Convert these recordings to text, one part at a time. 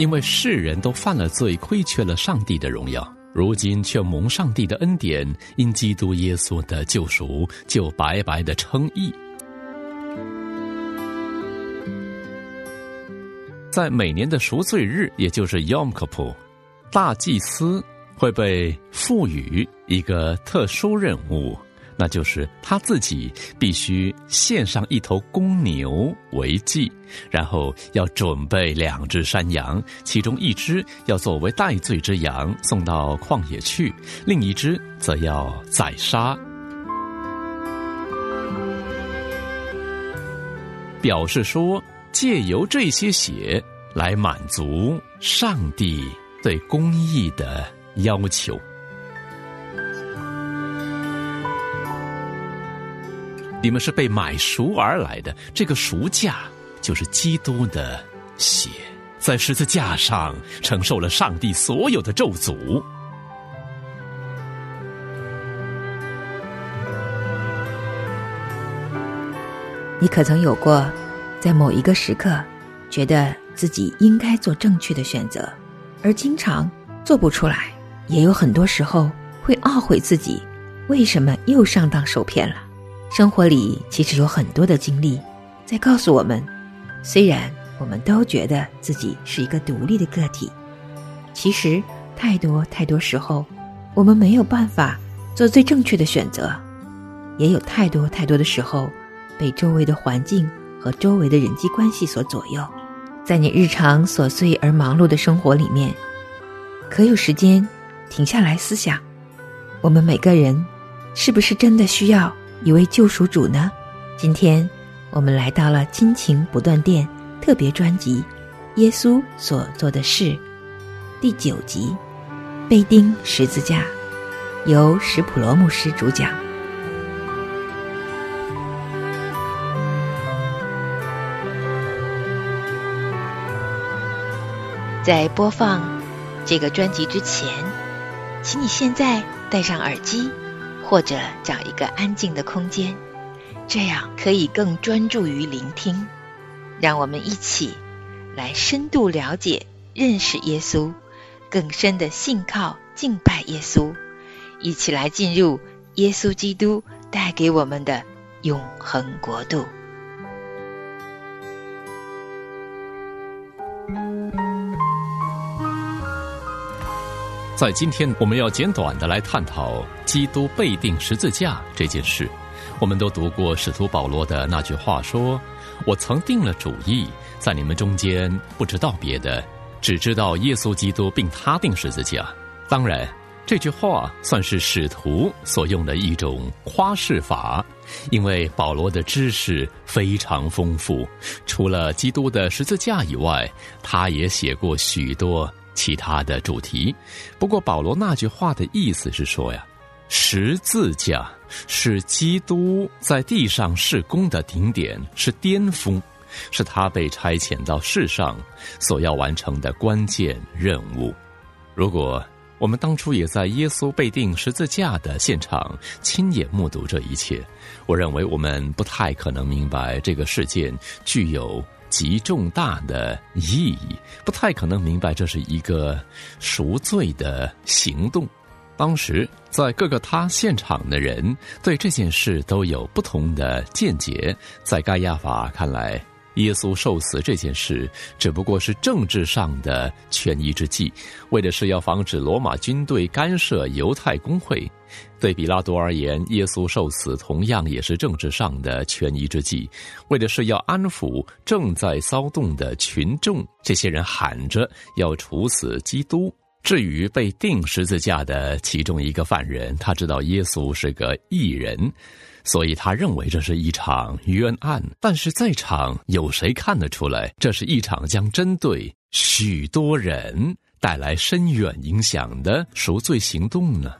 因为世人都犯了罪，亏缺了上帝的荣耀，如今却蒙上帝的恩典，因基督耶稣的救赎，就白白的称义。在每年的赎罪日，也就是 Yom Kippur，大祭司会被赋予一个特殊任务。那就是他自己必须献上一头公牛为祭，然后要准备两只山羊，其中一只要作为代罪之羊送到旷野去，另一只则要宰杀，表示说借由这些血来满足上帝对公义的要求。你们是被买赎而来的，这个赎价就是基督的血，在十字架上承受了上帝所有的咒诅。你可曾有过，在某一个时刻，觉得自己应该做正确的选择，而经常做不出来？也有很多时候会懊悔自己为什么又上当受骗了。生活里其实有很多的经历，在告诉我们：虽然我们都觉得自己是一个独立的个体，其实太多太多时候，我们没有办法做最正确的选择；也有太多太多的时候，被周围的环境和周围的人际关系所左右。在你日常琐碎而忙碌的生活里面，可有时间停下来思想：我们每个人是不是真的需要？一位救赎主呢？今天我们来到了亲情不断电特别专辑《耶稣所做的事》第九集《被钉十字架》，由史普罗牧师主讲。在播放这个专辑之前，请你现在戴上耳机。或者找一个安静的空间，这样可以更专注于聆听。让我们一起来深度了解、认识耶稣，更深的信靠、敬拜耶稣，一起来进入耶稣基督带给我们的永恒国度。在今天，我们要简短的来探讨基督被钉十字架这件事。我们都读过使徒保罗的那句话，说：“我曾定了主意，在你们中间不知道别的，只知道耶稣基督并他定十字架。”当然，这句话算是使徒所用的一种夸饰法，因为保罗的知识非常丰富，除了基督的十字架以外，他也写过许多。其他的主题，不过保罗那句话的意思是说呀，十字架是基督在地上事工的顶点，是巅峰，是他被差遣到世上所要完成的关键任务。如果我们当初也在耶稣被钉十字架的现场亲眼目睹这一切，我认为我们不太可能明白这个事件具有。极重大的意义，不太可能明白这是一个赎罪的行动。当时在各个他现场的人对这件事都有不同的见解。在盖亚法看来。耶稣受死这件事只不过是政治上的权宜之计，为的是要防止罗马军队干涉犹太公会。对比拉多而言，耶稣受死同样也是政治上的权宜之计，为的是要安抚正在骚动的群众。这些人喊着要处死基督。至于被钉十字架的其中一个犯人，他知道耶稣是个异人。所以他认为这是一场冤案，但是在场有谁看得出来，这是一场将针对许多人带来深远影响的赎罪行动呢？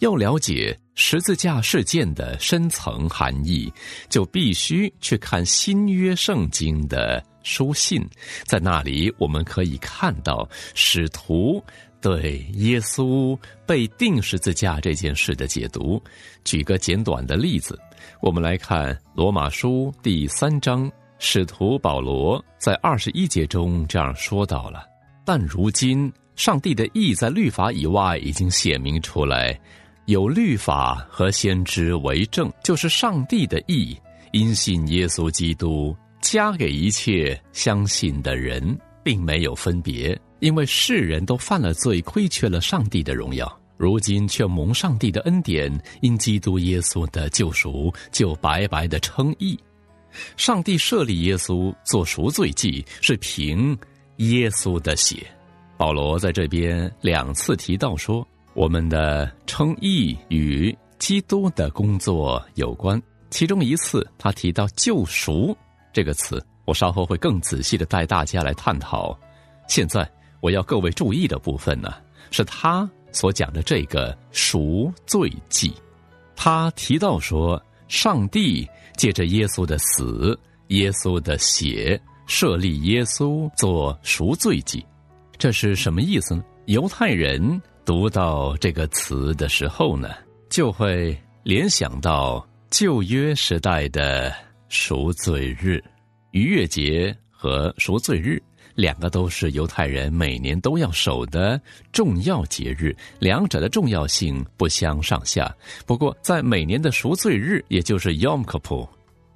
要了解十字架事件的深层含义，就必须去看新约圣经的书信，在那里我们可以看到使徒。对耶稣被钉十字架这件事的解读，举个简短的例子，我们来看罗马书第三章，使徒保罗在二十一节中这样说到了：但如今上帝的意在律法以外已经显明出来，有律法和先知为证，就是上帝的意，因信耶稣基督加给一切相信的人，并没有分别，因为世人都犯了罪，亏缺了上帝的荣耀。如今却蒙上帝的恩典，因基督耶稣的救赎，就白白的称义。上帝设立耶稣做赎罪祭，是凭耶稣的血。保罗在这边两次提到说，我们的称义与基督的工作有关。其中一次他提到“救赎”这个词，我稍后会更仔细的带大家来探讨。现在我要各位注意的部分呢，是他。所讲的这个赎罪记，他提到说，上帝借着耶稣的死、耶稣的血，设立耶稣做赎罪记，这是什么意思呢？犹太人读到这个词的时候呢，就会联想到旧约时代的赎罪日、逾越节和赎罪日。两个都是犹太人每年都要守的重要节日，两者的重要性不相上下。不过，在每年的赎罪日，也就是 Yom Kippur，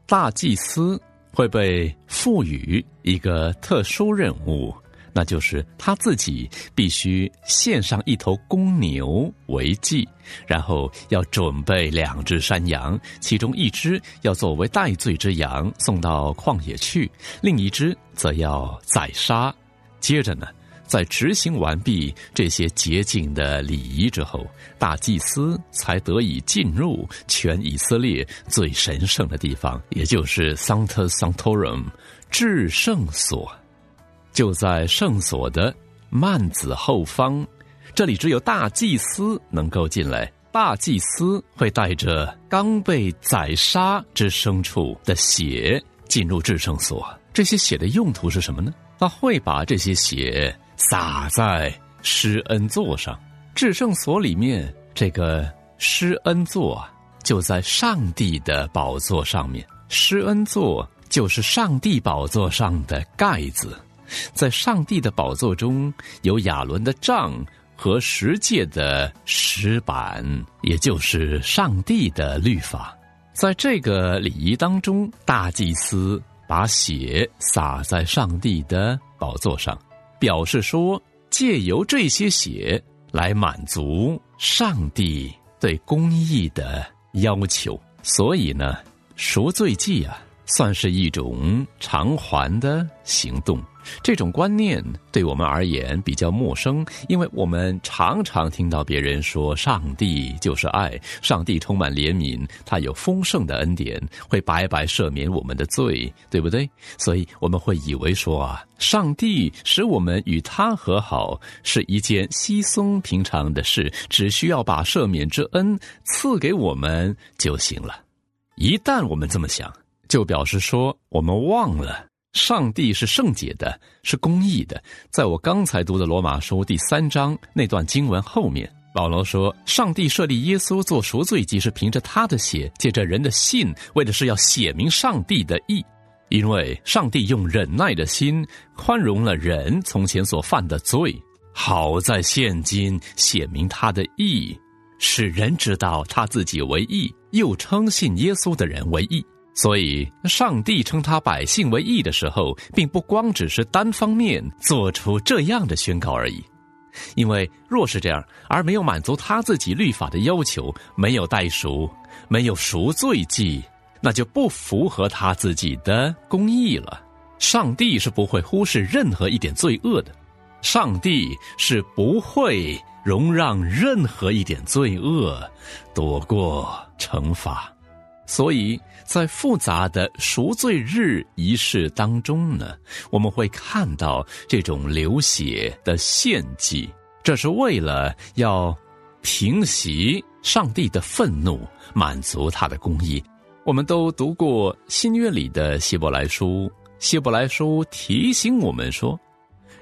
大祭司会被赋予一个特殊任务。那就是他自己必须献上一头公牛为祭，然后要准备两只山羊，其中一只要作为代罪之羊送到旷野去，另一只则要宰杀。接着呢，在执行完毕这些洁净的礼仪之后，大祭司才得以进入全以色列最神圣的地方，也就是 Sanctus Sanctorum，至圣所。就在圣所的幔子后方，这里只有大祭司能够进来。大祭司会带着刚被宰杀之牲畜的血进入至圣所。这些血的用途是什么呢？他会把这些血洒在施恩座上。至圣所里面这个施恩座就在上帝的宝座上面。施恩座就是上帝宝座上的盖子。在上帝的宝座中有亚伦的杖和十诫的石板，也就是上帝的律法。在这个礼仪当中，大祭司把血洒在上帝的宝座上，表示说借由这些血来满足上帝对公义的要求。所以呢，赎罪祭啊，算是一种偿还的行动。这种观念对我们而言比较陌生，因为我们常常听到别人说上帝就是爱，上帝充满怜悯，他有丰盛的恩典，会白白赦免我们的罪，对不对？所以我们会以为说啊，上帝使我们与他和好是一件稀松平常的事，只需要把赦免之恩赐给我们就行了。一旦我们这么想，就表示说我们忘了。上帝是圣洁的，是公义的。在我刚才读的罗马书第三章那段经文后面，保罗说：“上帝设立耶稣做赎罪祭，是凭着他的血，借着人的信，为的是要写明上帝的义。因为上帝用忍耐的心宽容了人从前所犯的罪，好在现今写明他的义，使人知道他自己为义，又称信耶稣的人为义。”所以，上帝称他百姓为义的时候，并不光只是单方面做出这样的宣告而已。因为若是这样，而没有满足他自己律法的要求，没有代赎，没有赎罪祭，那就不符合他自己的公义了。上帝是不会忽视任何一点罪恶的，上帝是不会容让任何一点罪恶躲过惩罚。所以在复杂的赎罪日仪式当中呢，我们会看到这种流血的献祭，这是为了要平息上帝的愤怒，满足他的公义。我们都读过新约里的希伯来书，希伯来书提醒我们说，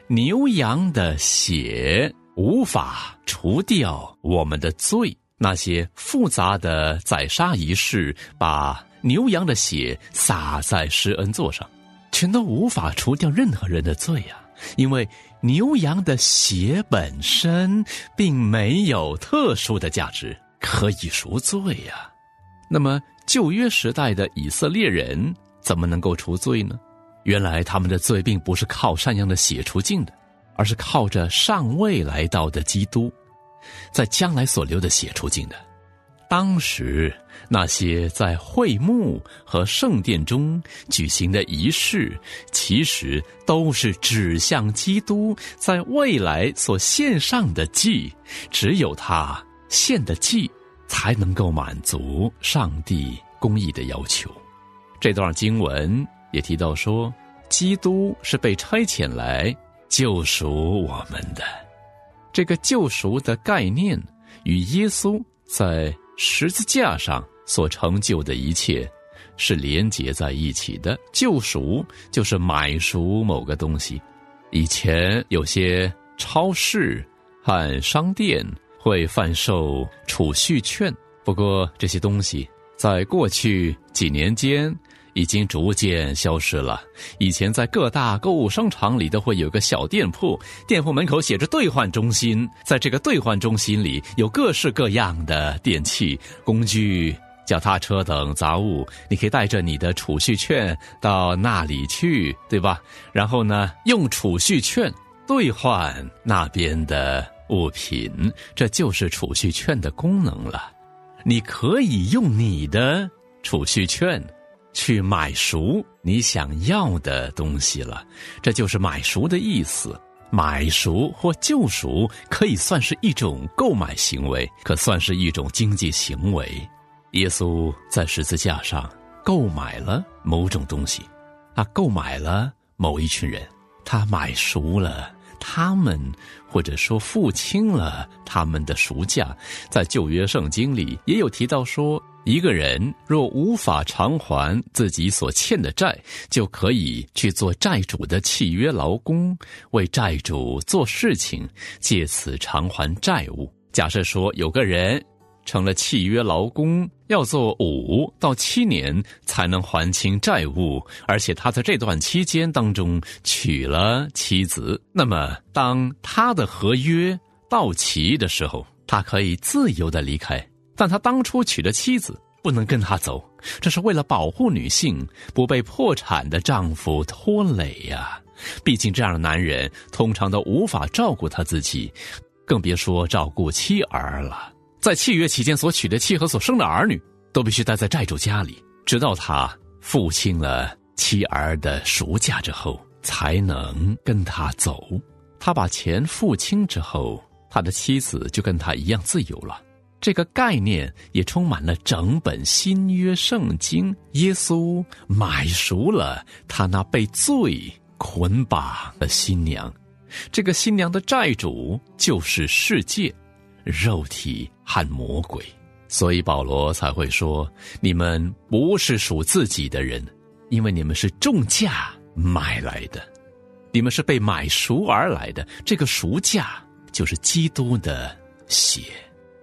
牛羊的血无法除掉我们的罪。那些复杂的宰杀仪式，把牛羊的血洒在施恩座上，全都无法除掉任何人的罪呀！因为牛羊的血本身并没有特殊的价值，可以赎罪呀。那么旧约时代的以色列人怎么能够除罪呢？原来他们的罪并不是靠山羊的血除尽的，而是靠着尚未来到的基督，在将来所流的血除尽的。当时那些在会幕和圣殿中举行的仪式，其实都是指向基督在未来所献上的祭。只有他献的祭，才能够满足上帝公义的要求。这段经文也提到说，基督是被差遣来救赎我们的。这个救赎的概念与耶稣在。十字架上所成就的一切，是连结在一起的。救赎就是买赎某个东西。以前有些超市和商店会贩售储蓄券，不过这些东西在过去几年间。已经逐渐消失了。以前在各大购物商场里都会有个小店铺，店铺门口写着“兑换中心”。在这个兑换中心里，有各式各样的电器、工具、脚踏车等杂物。你可以带着你的储蓄券到那里去，对吧？然后呢，用储蓄券兑换那边的物品，这就是储蓄券的功能了。你可以用你的储蓄券。去买赎你想要的东西了，这就是买赎的意思。买赎或救赎可以算是一种购买行为，可算是一种经济行为。耶稣在十字架上购买了某种东西，他购买了某一群人，他买赎了他们，或者说付清了他们的赎价。在旧约圣经里也有提到说。一个人若无法偿还自己所欠的债，就可以去做债主的契约劳工，为债主做事情，借此偿还债务。假设说有个人成了契约劳工，要做五到七年才能还清债务，而且他在这段期间当中娶了妻子，那么当他的合约到期的时候，他可以自由的离开。但他当初娶的妻子不能跟他走，这是为了保护女性不被破产的丈夫拖累呀。毕竟这样的男人通常都无法照顾他自己，更别说照顾妻儿了。在契约期间所娶的妻和所生的儿女都必须待在债主家里，直到他付清了妻儿的赎价之后，才能跟他走。他把钱付清之后，他的妻子就跟他一样自由了。这个概念也充满了整本新约圣经。耶稣买赎了他那被罪捆绑的新娘，这个新娘的债主就是世界、肉体和魔鬼。所以保罗才会说：“你们不是属自己的人，因为你们是重价买来的，你们是被买赎而来的。这个赎价就是基督的血。”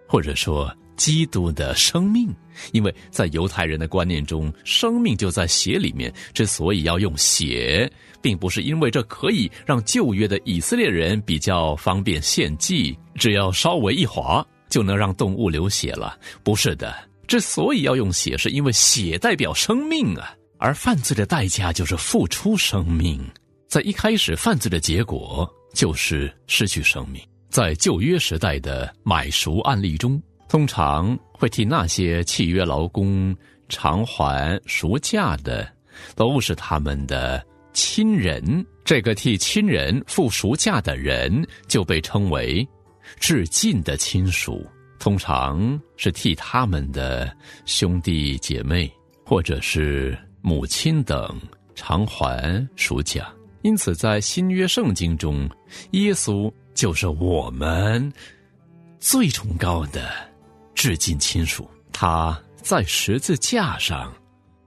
或者说，基督的生命，因为在犹太人的观念中，生命就在血里面。之所以要用血，并不是因为这可以让旧约的以色列人比较方便献祭，只要稍微一划就能让动物流血了。不是的，之所以要用血，是因为血代表生命啊，而犯罪的代价就是付出生命。在一开始，犯罪的结果就是失去生命。在旧约时代的买赎案例中，通常会替那些契约劳工偿还赎价的，都是他们的亲人。这个替亲人付赎价的人，就被称为至近的亲属，通常是替他们的兄弟姐妹或者是母亲等偿还赎价。因此，在新约圣经中，耶稣。就是我们最崇高的至近亲属，他在十字架上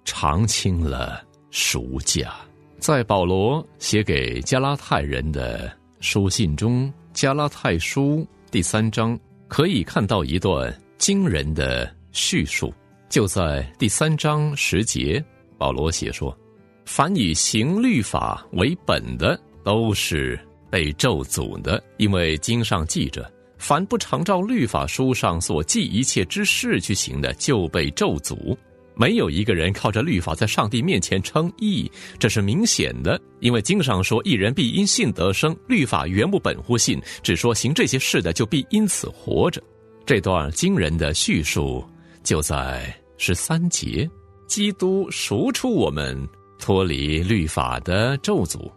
偿清了赎价。在保罗写给加拉太人的书信中，《加拉太书》第三章可以看到一段惊人的叙述。就在第三章十节，保罗写说：“凡以行律法为本的，都是。”被咒诅的，因为经上记着，凡不常照律法书上所记一切之事去行的，就被咒诅。没有一个人靠着律法在上帝面前称义，这是明显的，因为经上说：“一人必因信得生。”律法原不本乎信，只说行这些事的就必因此活着。这段惊人的叙述就在十三节：基督赎出我们脱离律法的咒诅。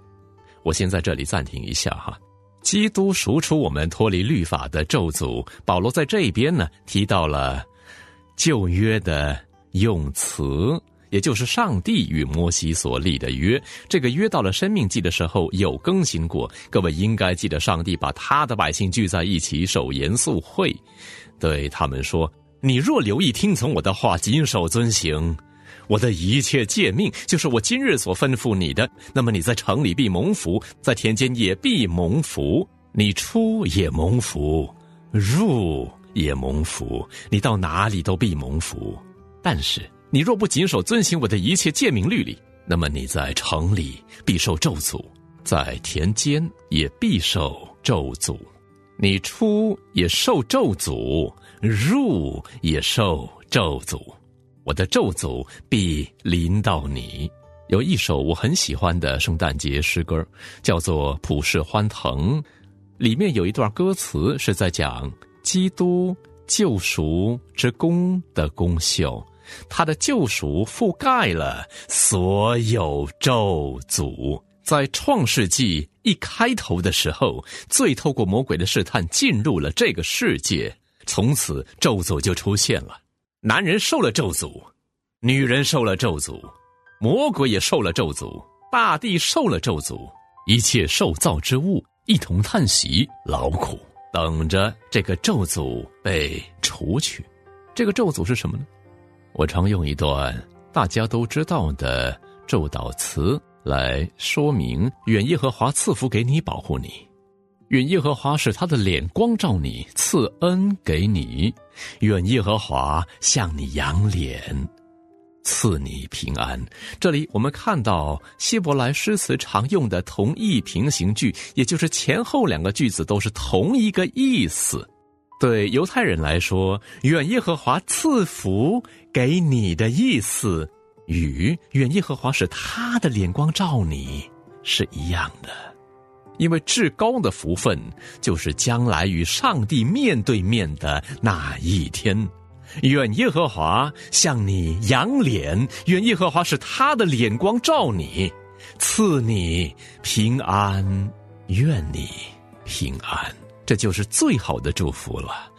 我先在这里暂停一下哈，基督赎出我们脱离律法的咒诅。保罗在这边呢提到了旧约的。用词，也就是上帝与摩西所立的约。这个约到了生命记的时候有更新过。各位应该记得，上帝把他的百姓聚在一起守严肃会，对他们说：“你若留意听从我的话，谨守遵行我的一切诫命，就是我今日所吩咐你的，那么你在城里必蒙福，在田间也必蒙福。你出也蒙福，入也蒙福，你到哪里都必蒙福。”但是，你若不谨守遵行我的一切诫命律例，那么你在城里必受咒诅，在田间也必受咒诅。你出也受咒诅，入也受咒诅。我的咒诅必临到你。有一首我很喜欢的圣诞节诗歌，叫做《普世欢腾》，里面有一段歌词是在讲基督救赎之功的功效。他的救赎覆盖了所有咒诅。在创世纪一开头的时候，罪透过魔鬼的试探进入了这个世界，从此咒诅就出现了。男人受了咒诅，女人受了咒诅，魔鬼也受了咒诅，大地受了咒诅，一切受造之物一同叹息劳苦，等着这个咒诅被除去。这个咒诅是什么呢？我常用一段大家都知道的咒祷词来说明：愿耶和华赐福给你，保护你；愿耶和华使他的脸光照你，赐恩给你；愿耶和华向你扬脸，赐你平安。这里我们看到希伯来诗词常用的同义平行句，也就是前后两个句子都是同一个意思。对犹太人来说，愿耶和华赐福给你的意思，与愿耶和华使他的脸光照你是一样的。因为至高的福分就是将来与上帝面对面的那一天。愿耶和华向你扬脸，愿耶和华使他的脸光照你，赐你平安，愿你平安。这就是最好的祝福了。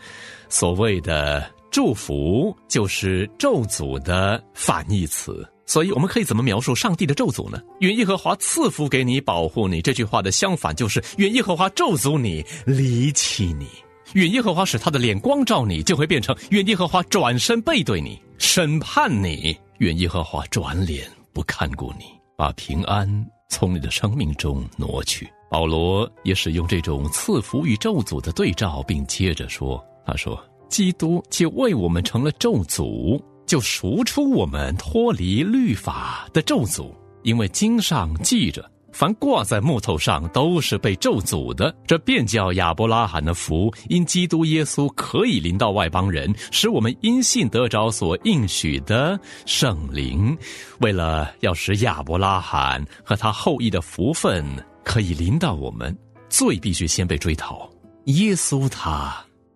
所谓的祝福，就是咒诅的反义词。所以，我们可以怎么描述上帝的咒诅呢？愿耶和华赐福给你，保护你。这句话的相反就是愿耶和华咒诅你，离弃你。愿耶和华使他的脸光照你，就会变成愿耶和华转身背对你，审判你。愿耶和华转脸不看顾你，把平安从你的生命中挪去。保罗也使用这种赐福与咒诅的对照，并接着说：“他说，基督就为我们成了咒诅，就赎出我们脱离律法的咒诅，因为经上记着，凡挂在木头上都是被咒诅的。这便叫亚伯拉罕的福，因基督耶稣可以临到外邦人，使我们因信得着所应许的圣灵。为了要使亚伯拉罕和他后裔的福分。”可以临到我们，罪必须先被追讨。耶稣他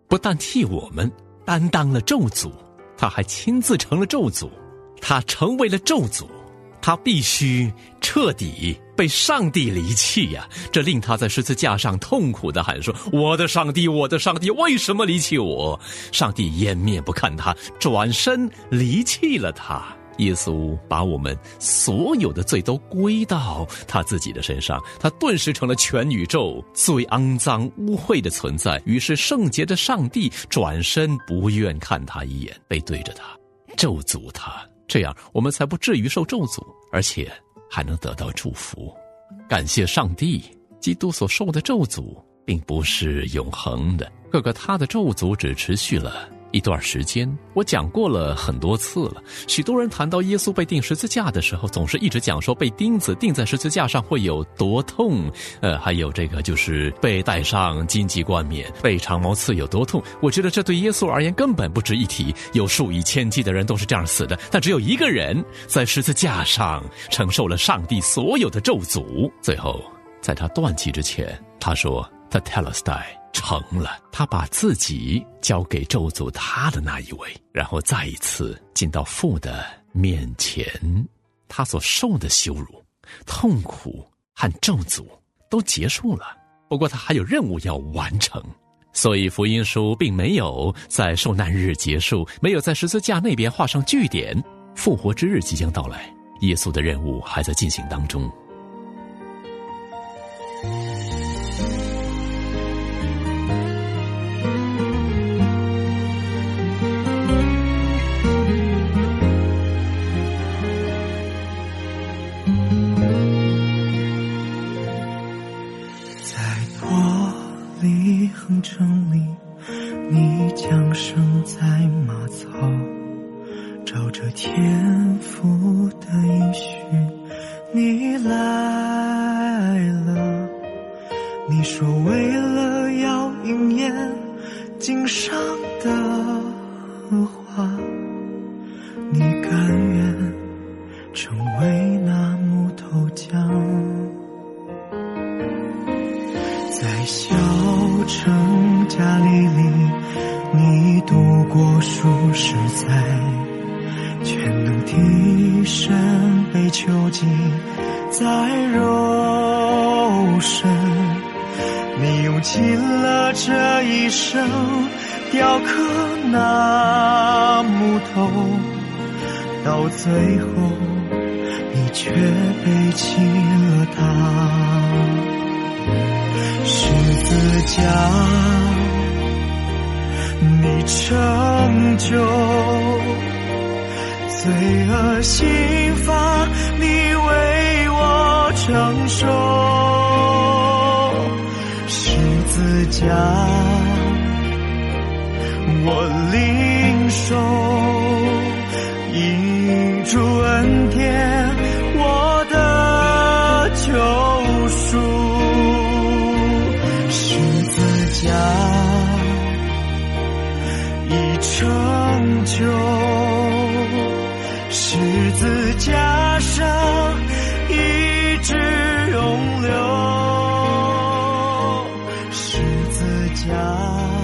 不但替我们担当了咒诅，他还亲自成了咒诅。他成为了咒诅，他必须彻底被上帝离弃呀！这令他在十字架上痛苦的喊说：“我的上帝，我的上帝，为什么离弃我？”上帝掩面不看他，转身离弃了他。耶稣把我们所有的罪都归到他自己的身上，他顿时成了全宇宙最肮脏污秽的存在。于是圣洁的上帝转身不愿看他一眼，背对着他咒诅他，这样我们才不至于受咒诅，而且还能得到祝福。感谢上帝，基督所受的咒诅并不是永恒的，各个他的咒诅只持续了一段时间，我讲过了很多次了。许多人谈到耶稣被钉十字架的时候，总是一直讲说被钉子钉在十字架上会有多痛，呃，还有这个就是被戴上荆棘冠冕、被长矛刺有多痛。我觉得这对耶稣而言根本不值一提。有数以千计的人都是这样死的，但只有一个人在十字架上承受了上帝所有的咒诅。最后，在他断气之前，他说：“他 tell us die。”成了，他把自己交给咒诅他的那一位，然后再一次进到父的面前。他所受的羞辱、痛苦和咒诅都结束了。不过他还有任务要完成，所以福音书并没有在受难日结束，没有在十字架那边画上句点。复活之日即将到来，耶稣的任务还在进行当中。在玻璃横城里你降生在马槽照着天头到最后你却背弃了他，十字架，你成就罪恶刑罚，你为我承受。十字架，我领受。主恩天，我的救赎；十字架已成就，十字架上一直永留，十字架。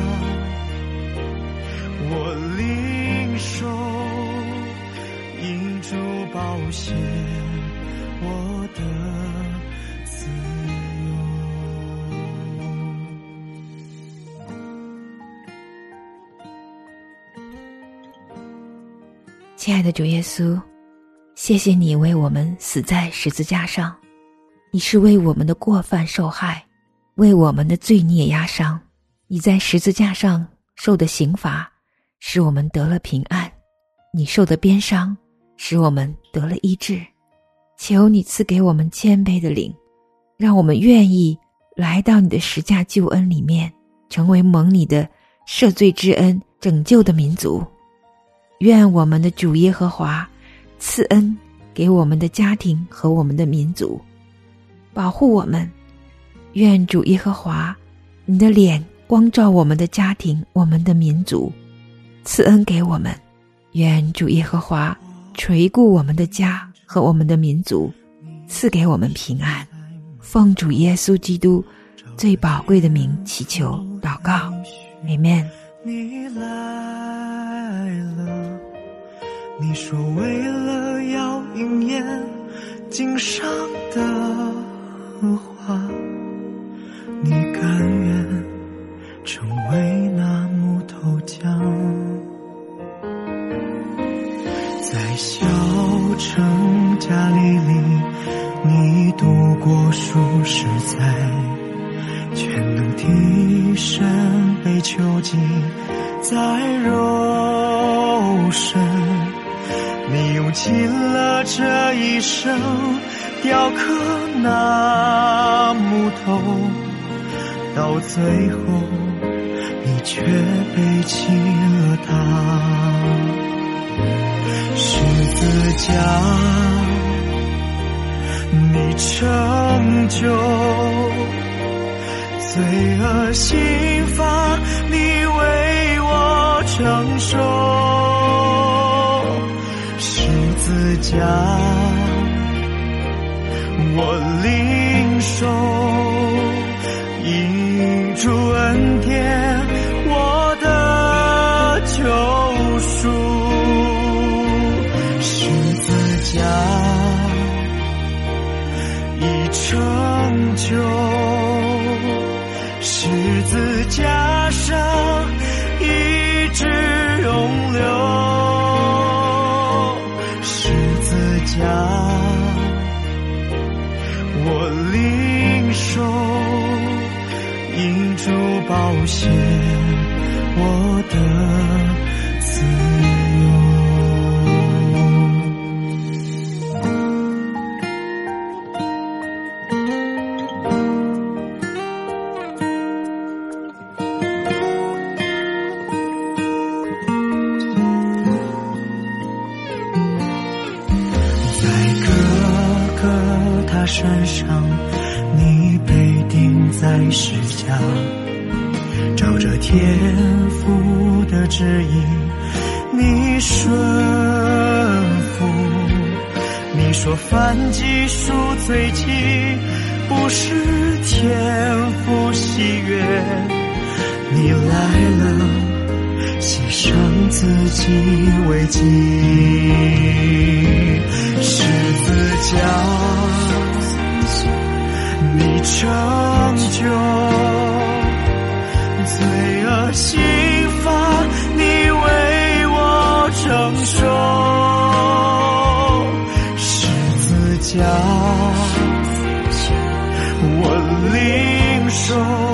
亲爱的主耶稣，谢谢你为我们死在十字架上，你是为我们的过犯受害，为我们的罪孽压伤。你在十字架上受的刑罚，使我们得了平安；你受的鞭伤，使我们得了医治。求你赐给我们谦卑的灵，让我们愿意来到你的十架救恩里面，成为蒙你的赦罪之恩拯救的民族。愿我们的主耶和华赐恩给我们的家庭和我们的民族，保护我们。愿主耶和华，你的脸光照我们的家庭、我们的民族，赐恩给我们。愿主耶和华垂顾我们的家和我们的民族，赐给我们平安。奉主耶稣基督最宝贵的名祈求祷告，Amen。你说为了要应验经上的话，你甘愿成为那木头匠，成家立业，你度过数十载，全能替身被囚禁在肉身。你用尽了这一生雕刻那木头，到最后你却背弃了他。十字架，你成就罪恶刑罚，你为我承受。十字架，我领受，因主恩典，家已成就，十字架上一直永留。十字架，我领受，因主宝血，我的凡记赎罪记，不是天赋喜悦，你来了。牺牲自己为己，十字架，你成就罪恶心我领受。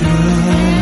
我